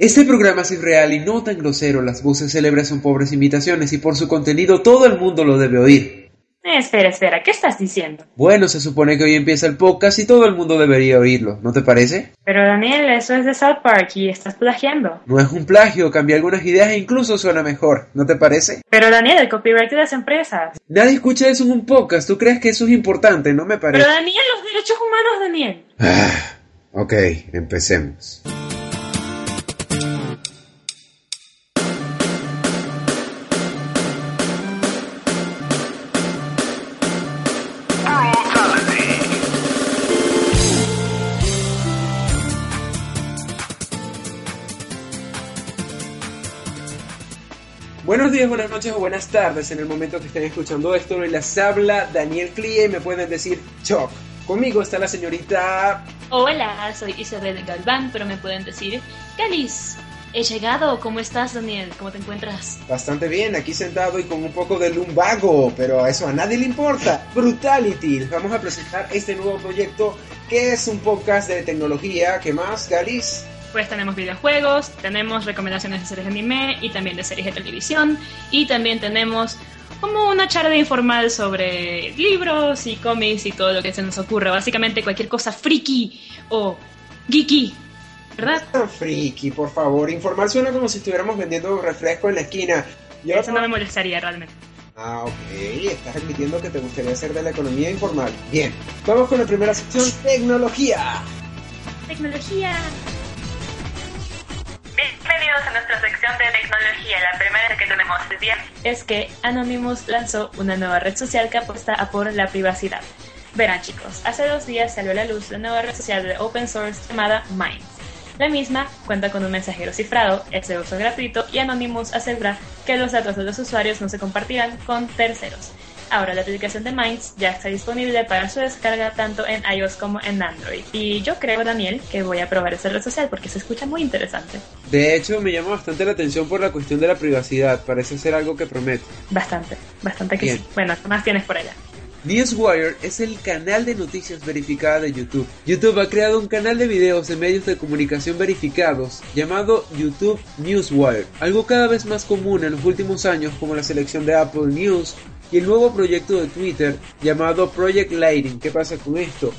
Este programa es irreal y no tan grosero, las voces célebres son pobres imitaciones y por su contenido todo el mundo lo debe oír. Eh, espera, espera, ¿qué estás diciendo? Bueno, se supone que hoy empieza el podcast y todo el mundo debería oírlo, ¿no te parece? Pero Daniel, eso es de South Park y estás plagiando. No es un plagio, cambié algunas ideas e incluso suena mejor, ¿no te parece? Pero Daniel, el copyright de las empresas. Nadie escucha eso en un podcast, ¿tú crees que eso es importante? No me parece. Pero Daniel, los derechos humanos, Daniel. Ah, ok, empecemos. Buenos días, buenas noches o buenas tardes en el momento que estén escuchando esto. Les habla Daniel Clie y me pueden decir Choc. Conmigo está la señorita. Hola, soy Isabel Galván, pero me pueden decir Galis. He llegado. ¿Cómo estás, Daniel? ¿Cómo te encuentras? Bastante bien, aquí sentado y con un poco de lumbago, pero a eso a nadie le importa. Brutality. Vamos a presentar este nuevo proyecto que es un podcast de tecnología. ¿Qué más, Galis? Pues tenemos videojuegos, tenemos recomendaciones de series de anime y también de series de televisión. Y también tenemos como una charla informal sobre libros y cómics y todo lo que se nos ocurra. Básicamente cualquier cosa friki o geeky. ¿Verdad? No friki, por favor. Informal suena como si estuviéramos vendiendo refresco en la esquina. Yo Eso no me molestaría realmente. Ah, ok. Estás admitiendo que te gustaría hacer de la economía informal. Bien. Vamos con la primera sección, tecnología. Tecnología. Bienvenidos a nuestra sección de tecnología. La primera que tenemos el día es que Anonymous lanzó una nueva red social que apuesta a por la privacidad. Verán chicos, hace dos días salió a la luz la nueva red social de open source llamada Minds. La misma cuenta con un mensajero cifrado, es de uso gratuito y Anonymous asegura que los datos de los usuarios no se compartirán con terceros. Ahora la aplicación de Minds ya está disponible para su descarga tanto en iOS como en Android. Y yo creo, Daniel, que voy a probar esa red social porque se escucha muy interesante. De hecho, me llama bastante la atención por la cuestión de la privacidad. Parece ser algo que promete. Bastante, bastante que sí. Bueno, ¿qué más tienes por allá? Newswire es el canal de noticias verificada de YouTube. YouTube ha creado un canal de videos de medios de comunicación verificados llamado YouTube Newswire, algo cada vez más común en los últimos años como la selección de Apple News y el nuevo proyecto de Twitter llamado Project Lighting. ¿Qué pasa con esto?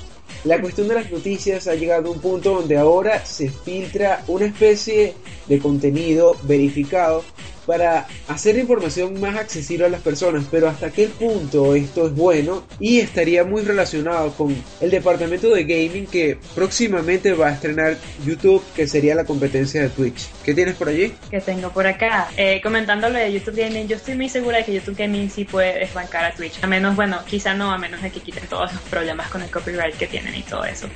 La cuestión de las noticias ha llegado a un punto donde ahora se filtra una especie de contenido verificado para hacer información más accesible a las personas, pero hasta qué punto esto es bueno y estaría muy relacionado con el departamento de gaming que próximamente va a estrenar YouTube, que sería la competencia de Twitch. ¿Qué tienes por allí? Que tengo por acá, eh, comentándole de YouTube Gaming, yo estoy muy segura de que YouTube Gaming sí puede desbancar a Twitch, a menos, bueno, quizá no, a menos de que quiten todos los problemas con el copyright que tienen y todo eso.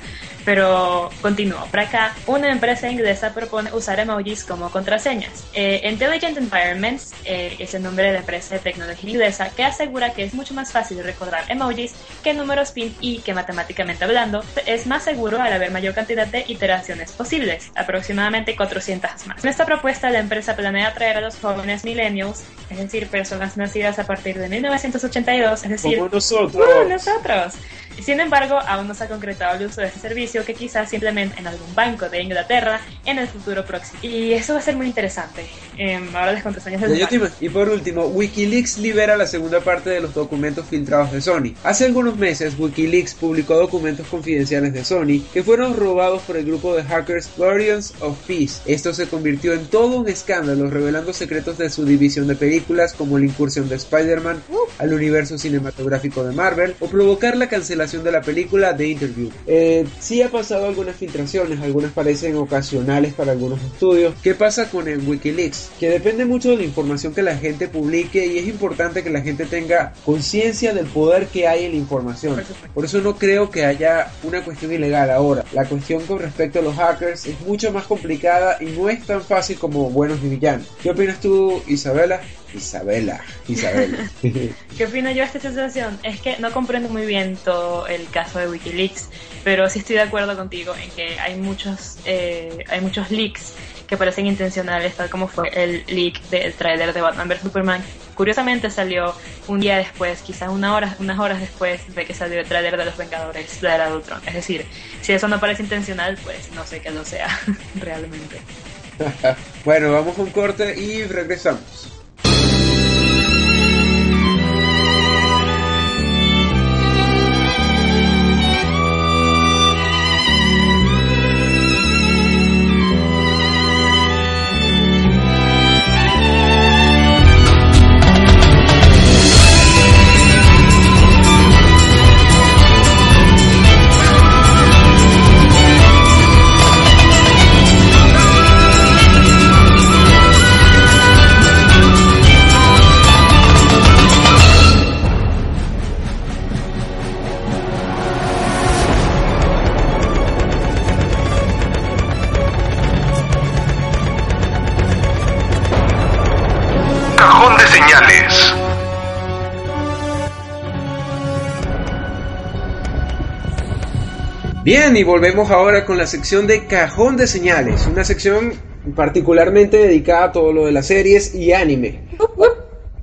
Pero continúo. Por acá, una empresa inglesa propone usar emojis como contraseñas. Eh, Intelligent Environments eh, es el nombre de la empresa de tecnología inglesa que asegura que es mucho más fácil recordar emojis que números PIN y que matemáticamente hablando es más seguro al haber mayor cantidad de iteraciones posibles, aproximadamente 400 más. En esta propuesta, la empresa planea atraer a los jóvenes millennials, es decir, personas nacidas a partir de 1982, es decir, como nosotros. ¡Uh, nosotros sin embargo, aún no se ha concretado el uso de este servicio que quizás simplemente en algún banco de Inglaterra en el futuro próximo. Y eso va a ser muy interesante. Eh, ahora las contraseñas del Y por último, Wikileaks libera la segunda parte de los documentos filtrados de Sony. Hace algunos meses, Wikileaks publicó documentos confidenciales de Sony que fueron robados por el grupo de hackers Guardians of Peace. Esto se convirtió en todo un escándalo, revelando secretos de su división de películas como la incursión de Spider-Man al universo cinematográfico de Marvel o provocar la cancelación de la película The Interview. Eh, sí ha pasado algunas filtraciones, algunas parecen ocasionales para algunos estudios. ¿Qué pasa con el Wikileaks? Que depende mucho de la información que la gente publique y es importante que la gente tenga conciencia del poder que hay en la información. Por eso no creo que haya una cuestión ilegal ahora. La cuestión con respecto a los hackers es mucho más complicada y no es tan fácil como buenos ni villanos. ¿Qué opinas tú, Isabela? Isabela, Isabela. ¿Qué opino yo de esta situación? Es que no comprendo muy bien todo el caso de Wikileaks, pero sí estoy de acuerdo contigo en que hay muchos, eh, hay muchos leaks que parecen intencionales, tal como fue el leak del tráiler de Batman vs Superman. Curiosamente salió un día después, quizás una hora, unas horas después de que salió el tráiler de Los Vengadores, de la Es decir, si eso no parece intencional, pues no sé que lo sea realmente. bueno, vamos a un corte y regresamos. Bien, y volvemos ahora con la sección de cajón de señales, una sección particularmente dedicada a todo lo de las series y anime.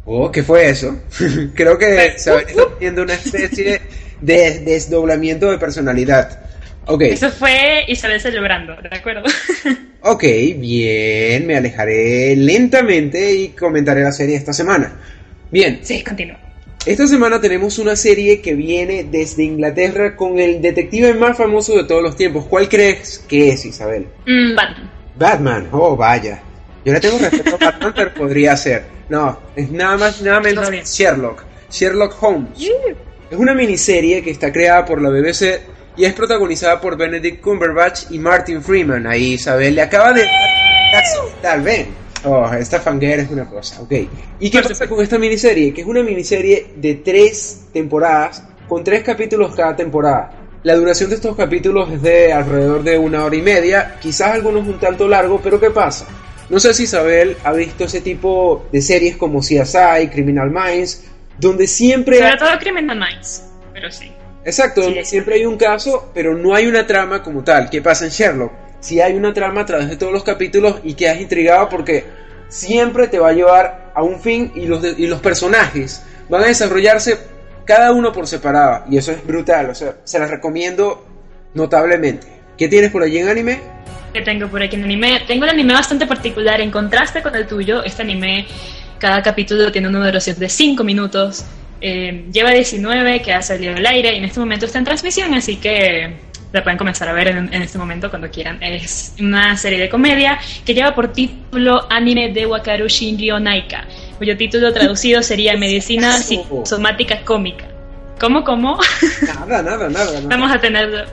Oh, ¿qué fue eso? Creo que se viendo una especie de desdoblamiento de personalidad. Okay. Eso fue Isabel celebrando, ¿de acuerdo? ok, bien, me alejaré lentamente y comentaré la serie esta semana. Bien. Sí, continúa. Esta semana tenemos una serie que viene desde Inglaterra con el detective más famoso de todos los tiempos. ¿Cuál crees que es, Isabel? Mm, Batman. Batman, oh vaya. Yo le tengo respeto a Batman, pero podría ser. No, es nada más, nada menos Sherlock. Sherlock Holmes. Es una miniserie que está creada por la BBC y es protagonizada por Benedict Cumberbatch y Martin Freeman. Ahí Isabel le acaba de... Tal vez. Oh, esta fanguera es una cosa, ok. ¿Y qué pasa con esta miniserie? Que es una miniserie de tres temporadas, con tres capítulos cada temporada. La duración de estos capítulos es de alrededor de una hora y media, quizás algunos un tanto largo, pero ¿qué pasa? No sé si Isabel ha visto ese tipo de series como CSI, Criminal Minds, donde siempre... Sobre todo Criminal Minds, pero sí. Exacto, donde siempre hay un caso, pero no hay una trama como tal. ¿Qué pasa en Sherlock? Si hay una trama a través de todos los capítulos y quedas intrigado porque siempre te va a llevar a un fin y los, y los personajes van a desarrollarse cada uno por separado y eso es brutal, o sea, se las recomiendo notablemente. ¿Qué tienes por allí en anime? ¿Qué tengo por aquí en anime? Tengo un anime bastante particular en contraste con el tuyo. Este anime, cada capítulo tiene una duración de 5 minutos. Eh, lleva 19 que ha salido al aire y en este momento está en transmisión, así que la pueden comenzar a ver en, este momento cuando quieran. Es una serie de comedia que lleva por título Anime de Wakaru Shinryo Naika, cuyo título traducido sería Medicina Psicosomática Cómica. ¿Cómo, cómo? Nada, nada, nada. Vamos a tener...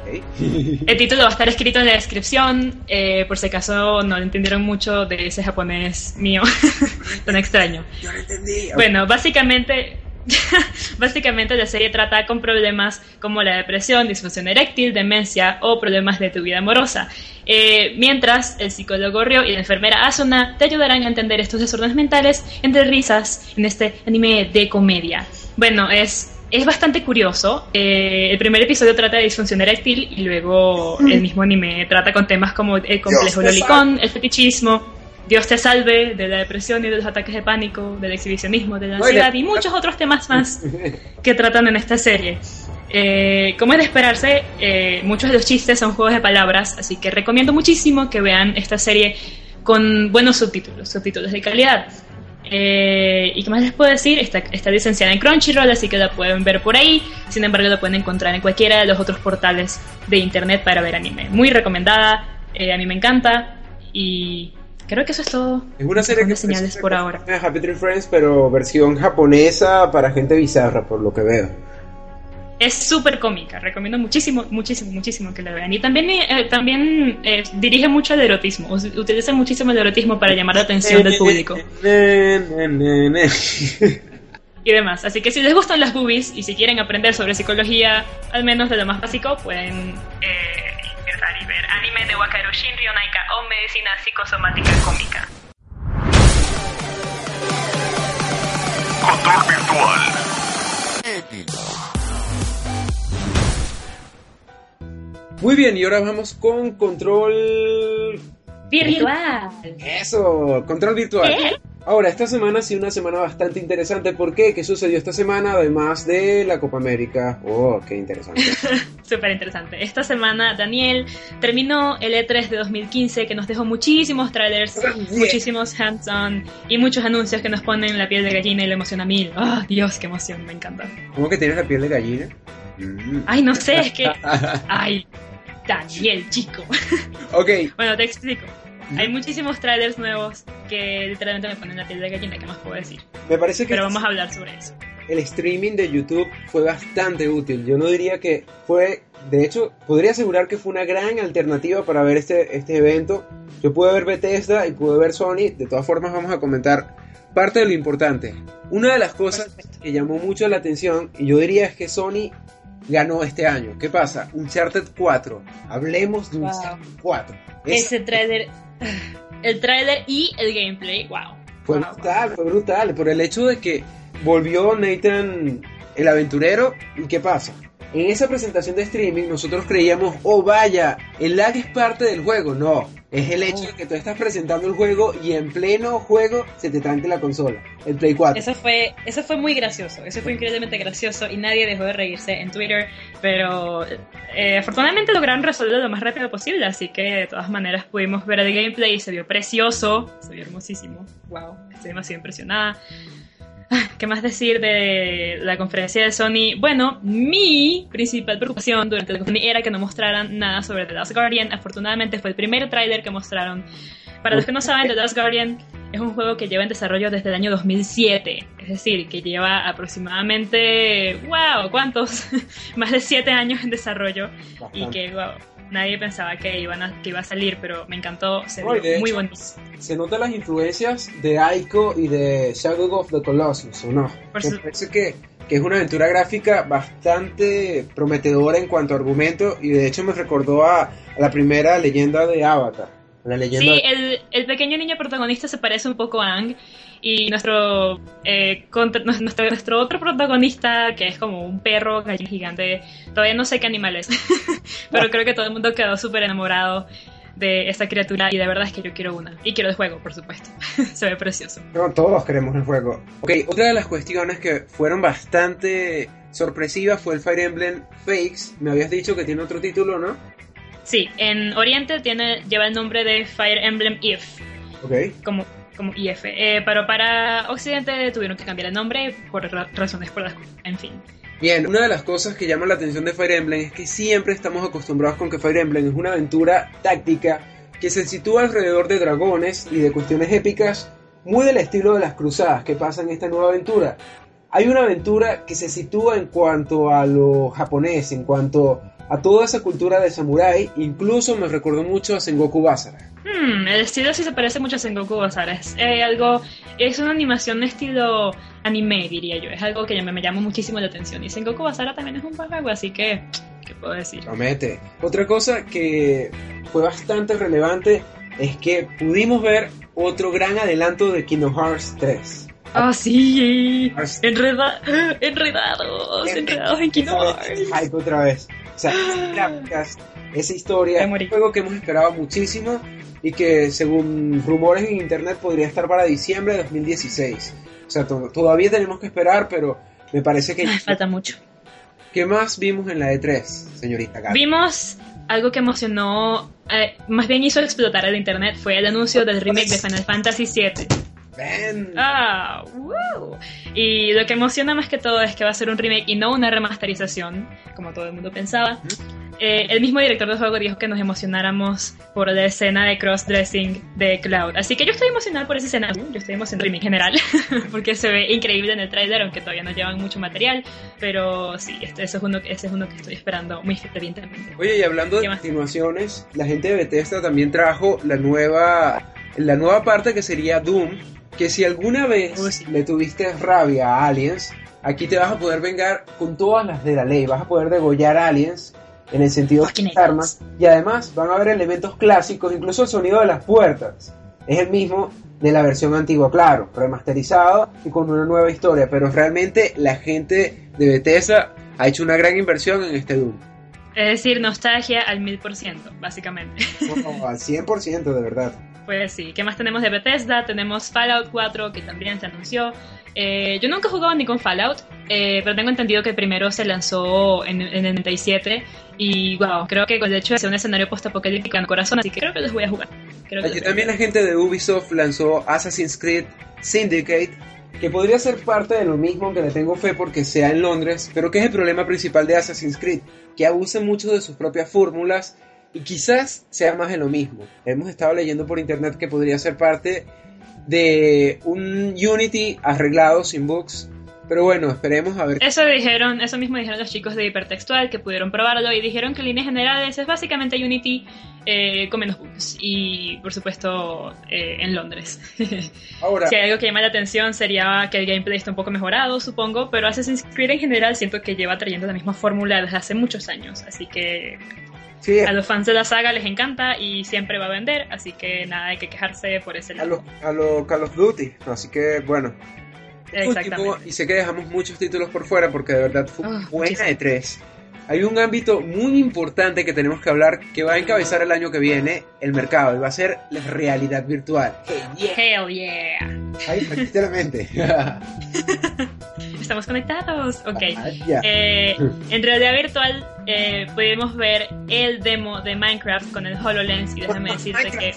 El título va a estar escrito en la descripción, eh, por si acaso no entendieron mucho de ese japonés mío, tan extraño. Yo lo entendí. Bueno, básicamente Básicamente la serie trata con problemas como la depresión, disfunción eréctil, demencia o problemas de tu vida amorosa. Eh, mientras el psicólogo Ryo y la enfermera Asuna te ayudarán a entender estos desórdenes mentales entre risas en este anime de comedia. Bueno, es, es bastante curioso. Eh, el primer episodio trata de disfunción eréctil y luego el mismo anime trata con temas como el complejo lolicón, el fetichismo Dios te salve de la depresión y de los ataques de pánico, del exhibicionismo, de la ansiedad y muchos otros temas más que tratan en esta serie. Eh, como es de esperarse, eh, muchos de los chistes son juegos de palabras, así que recomiendo muchísimo que vean esta serie con buenos subtítulos, subtítulos de calidad. Eh, ¿Y qué más les puedo decir? Está, está licenciada en Crunchyroll, así que la pueden ver por ahí. Sin embargo, la pueden encontrar en cualquiera de los otros portales de internet para ver anime. Muy recomendada, a mí me encanta. Y Creo que eso es todo. Es una serie de señales por ahora. Happy Tree Friends, pero versión japonesa para gente bizarra, por lo que veo. Es súper cómica, recomiendo muchísimo, muchísimo, muchísimo que la vean. Y también, eh, también eh, dirige mucho el erotismo, utiliza muchísimo el erotismo para llamar la atención del público. y demás. Así que si les gustan las boobies y si quieren aprender sobre psicología, al menos de lo más básico, pueden eh, Wakaru Shinryo Naika o medicina psicosomática cómica. Control virtual. Muy bien, y ahora vamos con control virtual. Eso, control virtual. ¿Qué? Ahora, esta semana ha sido una semana bastante interesante. ¿Por qué? ¿Qué sucedió esta semana además de la Copa América? Oh, qué interesante. Súper interesante. Esta semana, Daniel terminó el E3 de 2015 que nos dejó muchísimos trailers, muchísimos hands-on y muchos anuncios que nos ponen la piel de gallina y la emoción a mil. ¡Ah, Dios, qué emoción! Me encanta. ¿Cómo que tienes la piel de gallina? Mm. Ay, no sé, es que... Ay, Daniel, chico. Ok. bueno, te explico. Hay muchísimos trailers nuevos que literalmente me ponen la piel de gallina, ¿qué más puedo decir? Me parece que... Pero vamos a hablar sobre eso. El streaming de YouTube fue bastante útil. Yo no diría que fue... De hecho, podría asegurar que fue una gran alternativa para ver este, este evento. Yo pude ver Bethesda y pude ver Sony. De todas formas, vamos a comentar parte de lo importante. Una de las cosas que llamó mucho la atención, y yo diría es que Sony ganó este año. ¿Qué pasa? Uncharted 4. Hablemos de Uncharted 4. Ese trailer el trailer y el gameplay, wow. Fue brutal, fue brutal, por el hecho de que volvió Nathan el aventurero y ¿qué pasa? En esa presentación de streaming nosotros creíamos, oh vaya, el lag es parte del juego. No, es el hecho de que tú estás presentando el juego y en pleno juego se te tanque la consola, el Play 4. Eso fue, eso fue muy gracioso, eso fue increíblemente gracioso y nadie dejó de reírse en Twitter, pero eh, afortunadamente lograron resolverlo lo más rápido posible, así que de todas maneras pudimos ver el gameplay y se vio precioso, se vio hermosísimo, wow, estoy demasiado impresionada. ¿Qué más decir de la conferencia de Sony? Bueno, mi principal preocupación durante la conferencia era que no mostraran nada sobre The Last Guardian. Afortunadamente fue el primer tráiler que mostraron. Para los que no saben, The Last Guardian es un juego que lleva en desarrollo desde el año 2007. Es decir, que lleva aproximadamente, wow, ¿cuántos? Más de 7 años en desarrollo. Y que, wow, nadie pensaba que, iban a, que iba a salir, pero me encantó, se ve muy bonito. Se notan las influencias de Aiko y de Shadow of the Colossus, ¿o no? me parece que, que, es una aventura gráfica bastante prometedora en cuanto a argumento y de hecho me recordó a, la primera leyenda de Avatar. La leyenda sí, el, el, pequeño niño protagonista se parece un poco a Ang y nuestro, eh, nuestro, nuestro otro protagonista, que es como un perro gallina gigante, todavía no sé qué animal es, pero creo que todo el mundo quedó súper enamorado de esta criatura y de verdad es que yo quiero una. Y quiero el juego, por supuesto. Se ve precioso. No, todos queremos el juego. Ok, otra de las cuestiones que fueron bastante sorpresivas fue el Fire Emblem Fakes. Me habías dicho que tiene otro título, ¿no? Sí, en Oriente tiene, lleva el nombre de Fire Emblem If. Ok. Como como IF. Eh, pero para Occidente tuvieron que cambiar el nombre por razones por las en fin. Bien, una de las cosas que llama la atención de Fire Emblem es que siempre estamos acostumbrados con que Fire Emblem es una aventura táctica que se sitúa alrededor de dragones y de cuestiones épicas muy del estilo de las cruzadas que pasan en esta nueva aventura. Hay una aventura que se sitúa en cuanto a lo japonés, en cuanto a toda esa cultura de samurái, incluso me recordó mucho a Sengoku Basara. Hmm, el estilo sí se parece mucho a Sengoku Basara. Es eh, algo, es una animación de estilo anime, diría yo. Es algo que me, me llama muchísimo la atención. Y Sengoku Basara también es un juego, así que, ¿qué puedo decir? Promete. Otra cosa que fue bastante relevante es que pudimos ver otro gran adelanto de Kingdom Hearts 3. Ah, sí, Enreda enredados, enredados en Kingdom Hearts. otra vez. O sea, esa historia, es un juego que hemos esperado muchísimo y que según rumores en internet podría estar para diciembre de 2016. O sea, todavía tenemos que esperar, pero me parece que... falta mucho. ¿Qué más vimos en la E3, señorita Vimos algo que emocionó, eh, más bien hizo explotar el internet, fue el anuncio del remake de Final Fantasy VII. Ah, Y lo que emociona más que todo es que va a ser un remake y no una remasterización, como todo el mundo pensaba. Eh, el mismo director del juego dijo que nos emocionáramos por la escena de cross-dressing de Cloud. Así que yo estoy emocionada por esa escena. Yo estoy emocionada en general, porque se ve increíble en el trailer, aunque todavía no llevan mucho material. Pero sí, este, ese, es uno, ese es uno que estoy esperando muy fervientemente. Oye, y hablando de continuaciones, la gente de Bethesda también trajo la nueva, la nueva parte que sería Doom, que si alguna vez le tuviste rabia a aliens, aquí te vas a poder vengar con todas las de la ley, vas a poder degollar aliens en el sentido de armas y además van a haber elementos clásicos, incluso el sonido de las puertas es el mismo de la versión antigua, claro, remasterizado y con una nueva historia, pero realmente la gente de Bethesda ha hecho una gran inversión en este Doom. Es decir, nostalgia al mil por ciento, básicamente. al cien por ciento, de verdad. Pues sí, ¿qué más tenemos de Bethesda? Tenemos Fallout 4 que también se anunció. Eh, yo nunca he jugado ni con Fallout, eh, pero tengo entendido que primero se lanzó en, en el 97 y wow, creo que el hecho de ser un escenario post-apocalíptico en corazón, así que creo que les voy a jugar. Creo Aquí también la gente de Ubisoft lanzó Assassin's Creed Syndicate, que podría ser parte de lo mismo, aunque le tengo fe porque sea en Londres, pero que es el problema principal de Assassin's Creed, que abusa mucho de sus propias fórmulas y quizás sea más de lo mismo. Hemos estado leyendo por internet que podría ser parte de un Unity arreglado sin bugs. Pero bueno, esperemos a ver. Eso dijeron, eso mismo dijeron los chicos de Hipertextual que pudieron probarlo y dijeron que en líneas generales es básicamente Unity eh, con menos bugs y por supuesto eh, en Londres. Ahora, si hay algo que llama la atención sería que el gameplay está un poco mejorado, supongo, pero Assassin's Creed en general siento que lleva trayendo la misma fórmula desde hace muchos años, así que a los fans de la saga les encanta y siempre va a vender, así que nada, hay que quejarse por ese lado. A los Call of Duty, así que bueno. Exactamente. y sé que dejamos muchos títulos por fuera porque de verdad fue oh, buena de tres. Hay un ámbito muy importante que tenemos que hablar que va a encabezar el año que viene el mercado y va a ser la realidad virtual. Hell yeah. Ahí, literalmente. Estamos conectados. Ok. Eh, en realidad virtual eh, pudimos ver el demo de Minecraft con el HoloLens y déjame decirte que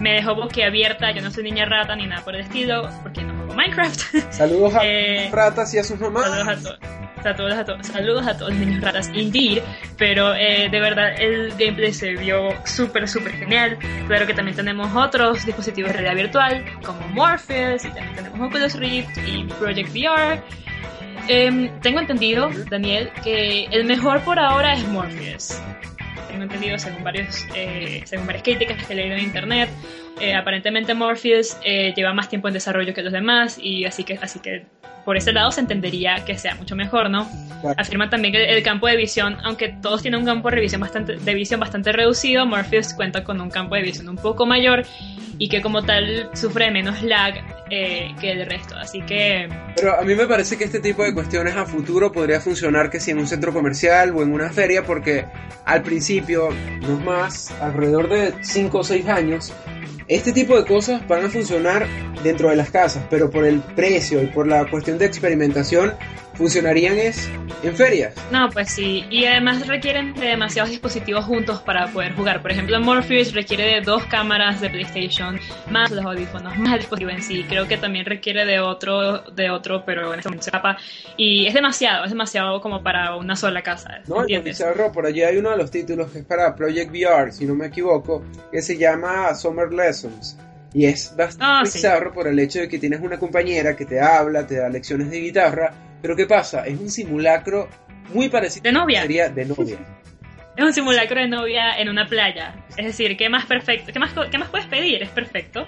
me dejó boquiabierta. Yo no soy niña rata ni nada por el estilo porque no juego Minecraft. Saludos a eh, ratas y a sus mamás. Saludos a todos. Saludos a, todos, saludos a todos los niños ratas, indeed, pero eh, de verdad el gameplay se vio súper, súper genial. Claro que también tenemos otros dispositivos de realidad virtual, como Morpheus, y también tenemos Oculus Rift y Project VR. Em, tengo entendido, Daniel, que el mejor por ahora es Morpheus. Tengo entendido, según, varios, eh, según varias críticas que he leído en internet, eh, aparentemente Morpheus lleva más tiempo en desarrollo que los demás y así que, así que por ese lado se entendería que sea mucho mejor, ¿no? Afirma también que el campo de visión, aunque todos tienen un campo de visión bastante, de visión bastante reducido, Morpheus cuenta con un campo de visión un poco mayor y que como tal sufre menos lag eh, que el resto, así que... Pero a mí me parece que este tipo de cuestiones a futuro podría funcionar que si en un centro comercial o en una feria, porque al principio, no más, alrededor de 5 o 6 años, este tipo de cosas van a funcionar dentro de las casas, pero por el precio y por la cuestión de experimentación funcionarían es en ferias. No, pues sí, y además requieren de demasiados dispositivos juntos para poder jugar. Por ejemplo, Morpheus requiere de dos cámaras de PlayStation, más los audífonos, más el dispositivo en sí. Creo que también requiere de otro, de otro, pero en este momento se escapa. Y es demasiado, es demasiado como para una sola casa. No, ¿entiendes? por allí hay uno de los títulos que es para Project VR, si no me equivoco, que se llama Summer Lessons. Y es bastante ah, bizarro por el hecho de que tienes una compañera que te habla, te da lecciones de guitarra, pero ¿qué pasa? Es un simulacro muy parecido de novia. Sería de novia. Es un simulacro de novia en una playa. Es decir, ¿qué más perfecto? ¿Qué más, qué más puedes pedir? Es perfecto.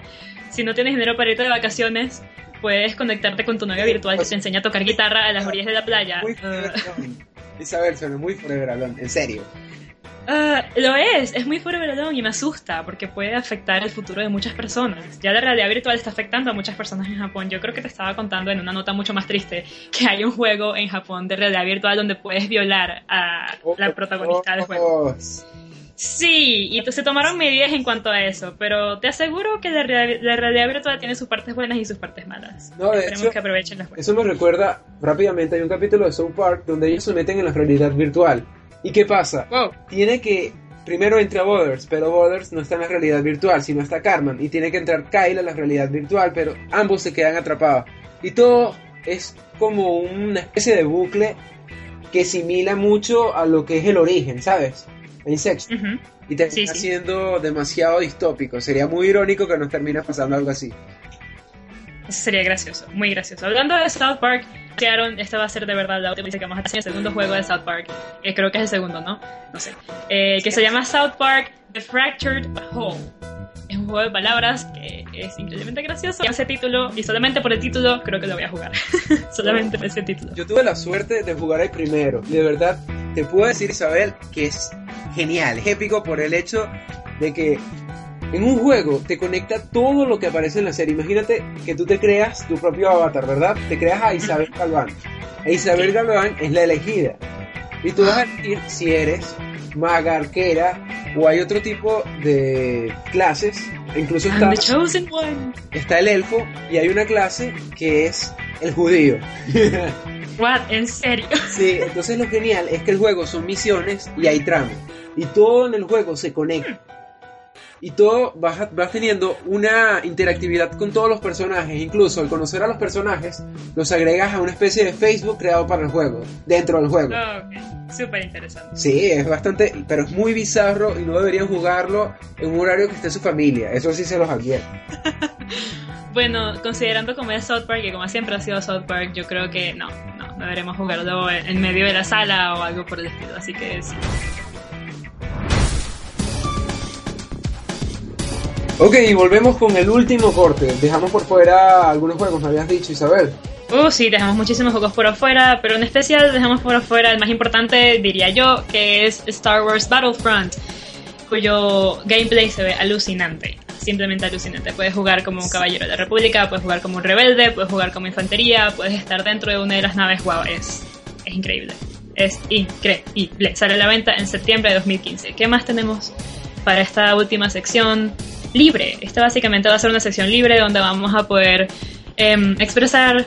Si no tienes dinero para irte de vacaciones, puedes conectarte con tu novia virtual que te enseña a tocar guitarra a las orillas de la playa. Muy Isabel, suena muy forever en serio. Uh, lo es, es muy Forever y me asusta porque puede afectar el futuro de muchas personas. Ya la realidad virtual está afectando a muchas personas en Japón. Yo creo que te estaba contando en una nota mucho más triste que hay un juego en Japón de realidad virtual donde puedes violar a la protagonista del juego. Sí, y se tomaron medidas en cuanto a eso, pero te aseguro que la, realidad virtual tiene sus partes buenas y sus partes malas. No, de hecho, que aprovechen las Eso me recuerda rápidamente, hay un capítulo de South Park donde ellos se meten en la realidad virtual ¿Y qué pasa? Tiene que. Primero entra Borders, pero Borders no está en la realidad virtual, sino está Carmen. Y tiene que entrar Kyle a la realidad virtual, pero ambos se quedan atrapados. Y todo es como una especie de bucle que simila mucho a lo que es el origen, ¿sabes? En sexo. Y termina siendo demasiado distópico. Sería muy irónico que nos termine pasando algo así. Eso sería gracioso, muy gracioso. Hablando de South Park, Aaron, esta va a ser de verdad la última que vamos a hacer el segundo juego de South Park. Eh, creo que es el segundo, ¿no? No sé. Eh, que se llama South Park The Fractured Whole. Es un juego de palabras que es increíblemente gracioso. Ese título, y solamente por el título, creo que lo voy a jugar. solamente por ese título. Yo tuve la suerte de jugar el primero. De verdad, te puedo decir, Isabel, que es genial, es épico por el hecho de que en un juego te conecta todo lo que aparece en la serie. Imagínate que tú te creas tu propio avatar, ¿verdad? Te creas a Isabel Galván. E Isabel Galván es la elegida. Y tú vas a elegir si eres maga, arquera o hay otro tipo de clases Incluso está el elfo y hay una clase que es el judío. What? ¿En serio? Sí, entonces lo genial es que el juego son misiones y hay trama. Y todo en el juego se conecta. Y todo vas, vas teniendo una interactividad con todos los personajes. Incluso al conocer a los personajes, los agregas a una especie de Facebook creado para el juego, dentro del juego. Oh. Súper interesante. Sí, es bastante, pero es muy bizarro y no deberían jugarlo en un horario que esté su familia. Eso sí se los advierto. Bueno, considerando como es South Park y como siempre ha sido South Park, yo creo que no, no, deberemos jugarlo en en medio de la sala o algo por el estilo. Así que sí. Ok, volvemos con el último corte. Dejamos por fuera algunos juegos, me habías dicho, Isabel. Uh, sí, dejamos muchísimos juegos por afuera, pero en especial dejamos por afuera el más importante, diría yo, que es Star Wars Battlefront, cuyo gameplay se ve alucinante, simplemente alucinante. Puedes jugar como un caballero de la República, puedes jugar como un rebelde, puedes jugar como infantería, puedes estar dentro de una de las naves, wow, es, es increíble. Es increíble. Sale a la venta en septiembre de 2015. ¿Qué más tenemos para esta última sección? Libre. Esta básicamente va a ser una sección libre donde vamos a poder em, expresar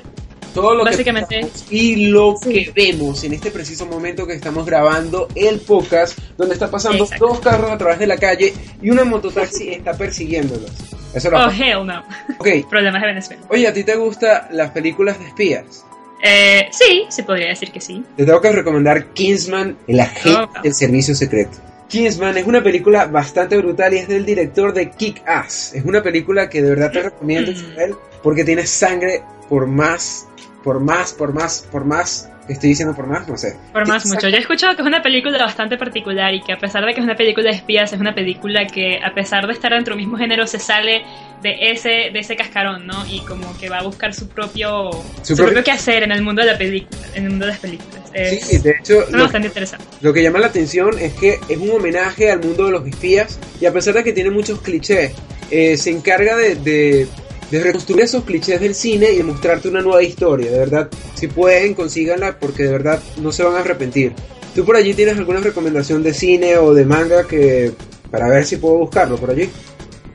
Todo lo Básicamente- que y lo Sí. que vemos en este preciso momento que estamos grabando el podcast, donde está pasando Exacto. dos carros a través de la calle y una mototaxi está persiguiéndolos. Eso Oh, hell no. Ok. Problemas de Venezuela. Oye, ¿a ti te gustan las películas de espías? Eh, sí, sí podría decir que sí. Te tengo que recomendar Kingsman, el agente Oh. del servicio secreto. Kingsman es una película bastante brutal y es del director de Kick Ass. Es una película que de verdad te recomiendo Mm. Isabel, porque tiene sangre por más, por más, por más, por más. Estoy diciendo por más, no sé. Por más mucho. Yo he escuchado que es una película bastante particular y que a pesar de que es una película de espías, es una película que a pesar de estar dentro del mismo género se sale de ese, de ese cascarón, ¿no? Y como que va a buscar su propio, Su su, propio- propio quehacer en el mundo de la película, en el mundo de las películas. Es Sí, de hecho, suena lo, bastante interesante. lo que llama la atención es que es un homenaje al mundo de los espías y a pesar de que tiene muchos clichés, eh, se encarga de, de- de reconstruir esos clichés del cine y de mostrarte una nueva historia. De verdad, si pueden, consíganla porque de verdad no se van a arrepentir. ¿Tú por allí tienes alguna recomendación de cine o de manga que para ver si puedo buscarlo por allí?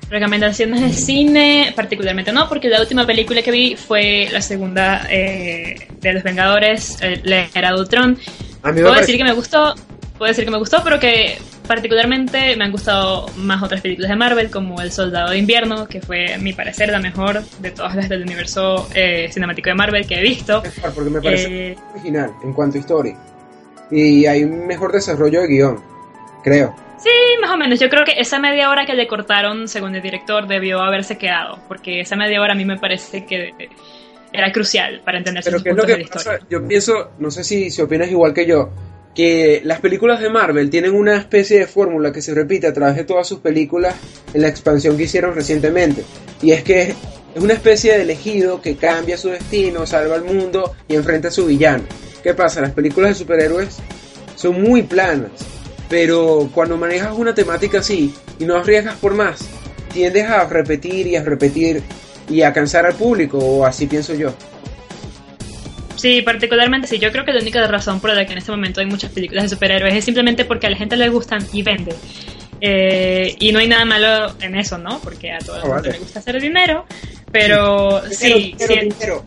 Recomendaciones de cine, particularmente no, porque la última película que vi fue la segunda eh, de Los Vengadores, eh, la era de Ultron. A mí me Puedo parece- decir que me gustó, puedo decir que me gustó, pero que particularmente me han gustado más otras películas de Marvel, como El Soldado de Invierno, que fue, a mi parecer, la mejor de todas las del universo eh, cinemático de Marvel que he visto. porque me parece Eh, original en cuanto a historia. Y hay un mejor desarrollo de guion, creo. Sí, más o menos. Yo creo que esa media hora que le cortaron, según el director, debió haberse quedado, porque esa media hora a mí me parece que era crucial para entender Pero ¿qué es lo de que historia. Yo pienso, no sé si, si opinas igual que yo, que las películas de Marvel tienen una especie de fórmula que se repite a través de todas sus películas en la expansión que hicieron recientemente. Y es que es una especie de elegido que cambia su destino, salva al mundo y enfrenta a su villano. ¿Qué pasa? Las películas de superhéroes son muy planas, pero cuando manejas una temática así y no arriesgas por más, tiendes a repetir y a repetir y a cansar al público, o así pienso yo. Sí, particularmente sí. Yo creo que la única razón por la que en este momento hay muchas películas de superhéroes es simplemente porque a la gente le gustan y vende. Eh, y no hay nada malo en eso, ¿no? Porque a todo el Ah, mundo vale. le gusta hacer dinero. Pero sí, Dinero, sí, dinero,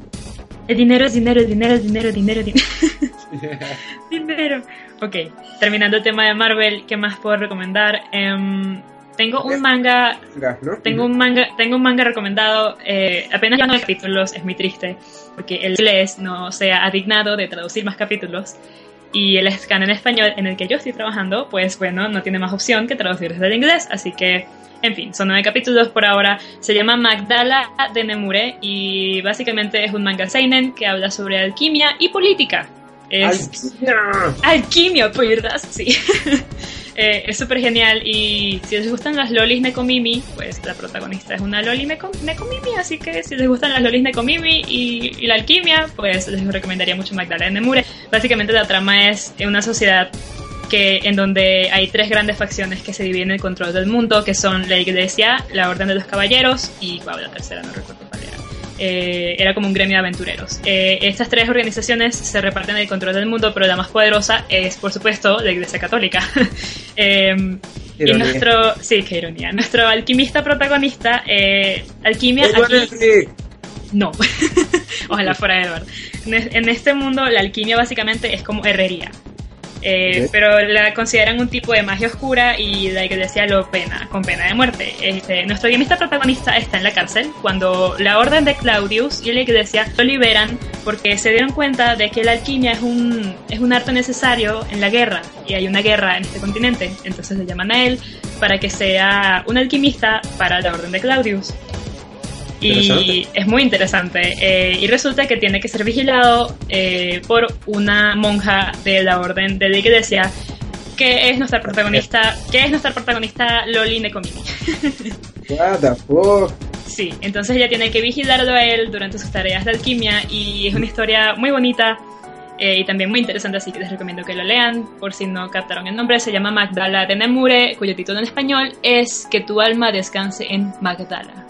el dinero es dinero, el dinero es dinero, dinero, dinero. dinero. Ok, terminando el tema de Marvel, ¿qué más puedo recomendar? Em, tengo un manga tengo un manga, tengo un manga recomendado, eh, apenas ya no hay capítulos, es muy triste, porque el inglés no se ha adignado de traducir más capítulos, y el scan en español en el que yo estoy trabajando, pues bueno, no tiene más opción que traducir desde el inglés, así que, en fin, son nueve capítulos por ahora, se llama Magdala de Nemure, y básicamente es un manga seinen que habla sobre alquimia y política. Es, Alquimia. Alquimia, ¿verdad? Sí. Eh, es súper genial y si les gustan las lolis Nekomimi, pues la protagonista es una loli Neko- Nekomimi, así que si les gustan las lolis Nekomimi y, y la alquimia, pues les recomendaría mucho Magdalena de Nemure. Básicamente la trama es en una sociedad que en donde hay tres grandes facciones que se dividen el control del mundo, que son la Iglesia, la Orden de los Caballeros y wow, la tercera no recuerdo. Eh, era como un gremio de aventureros. Eh, estas tres organizaciones se reparten el control del mundo, pero la más poderosa es, por supuesto, la Iglesia Católica. Eh, Y nuestro, sí, qué ironía, nuestro alquimista protagonista, eh, alquimia aquí... No, ojalá fuera Edward. En este mundo la alquimia básicamente es como herrería. Eh, pero la consideran un tipo de magia oscura y la iglesia lo pena, con pena de muerte. Este, nuestro guionista protagonista está en la cárcel cuando la orden de Claudius y la iglesia lo liberan porque se dieron cuenta de que la alquimia es un, es un arte necesario en la guerra y hay una guerra en este continente. Entonces le llaman a él para que sea un alquimista para la orden de Claudius. Y es muy interesante. Eh, y resulta que tiene que ser vigilado eh, por una monja de la orden de la iglesia, que es nuestra protagonista, que es nuestra protagonista Loli Nekomini. What the fuck? Sí, entonces ella tiene que vigilarlo a él durante sus tareas de alquimia y es una historia muy bonita eh, y también muy interesante, así que les recomiendo que lo lean. Por si no captaron el nombre, se llama Magdala de Nemure, cuyo título en español es Que tu alma descanse en Magdala.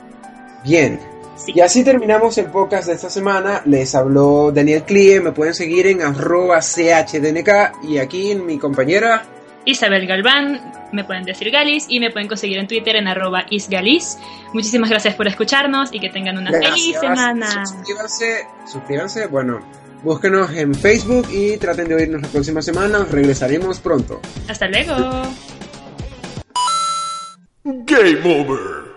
Bien. Y así terminamos el podcast de esta semana. Les habló Daniel Clie. Me pueden seguir en arroba chdnk. Y aquí en mi compañera Isabel Galván, me pueden decir Galis y me pueden conseguir en Twitter en arroba isgalis. Muchísimas gracias por escucharnos y que tengan una feliz semana. Suscríbanse, suscríbanse, bueno, búsquenos en Facebook y traten de oírnos la próxima semana. Regresaremos pronto. Hasta luego. Game over.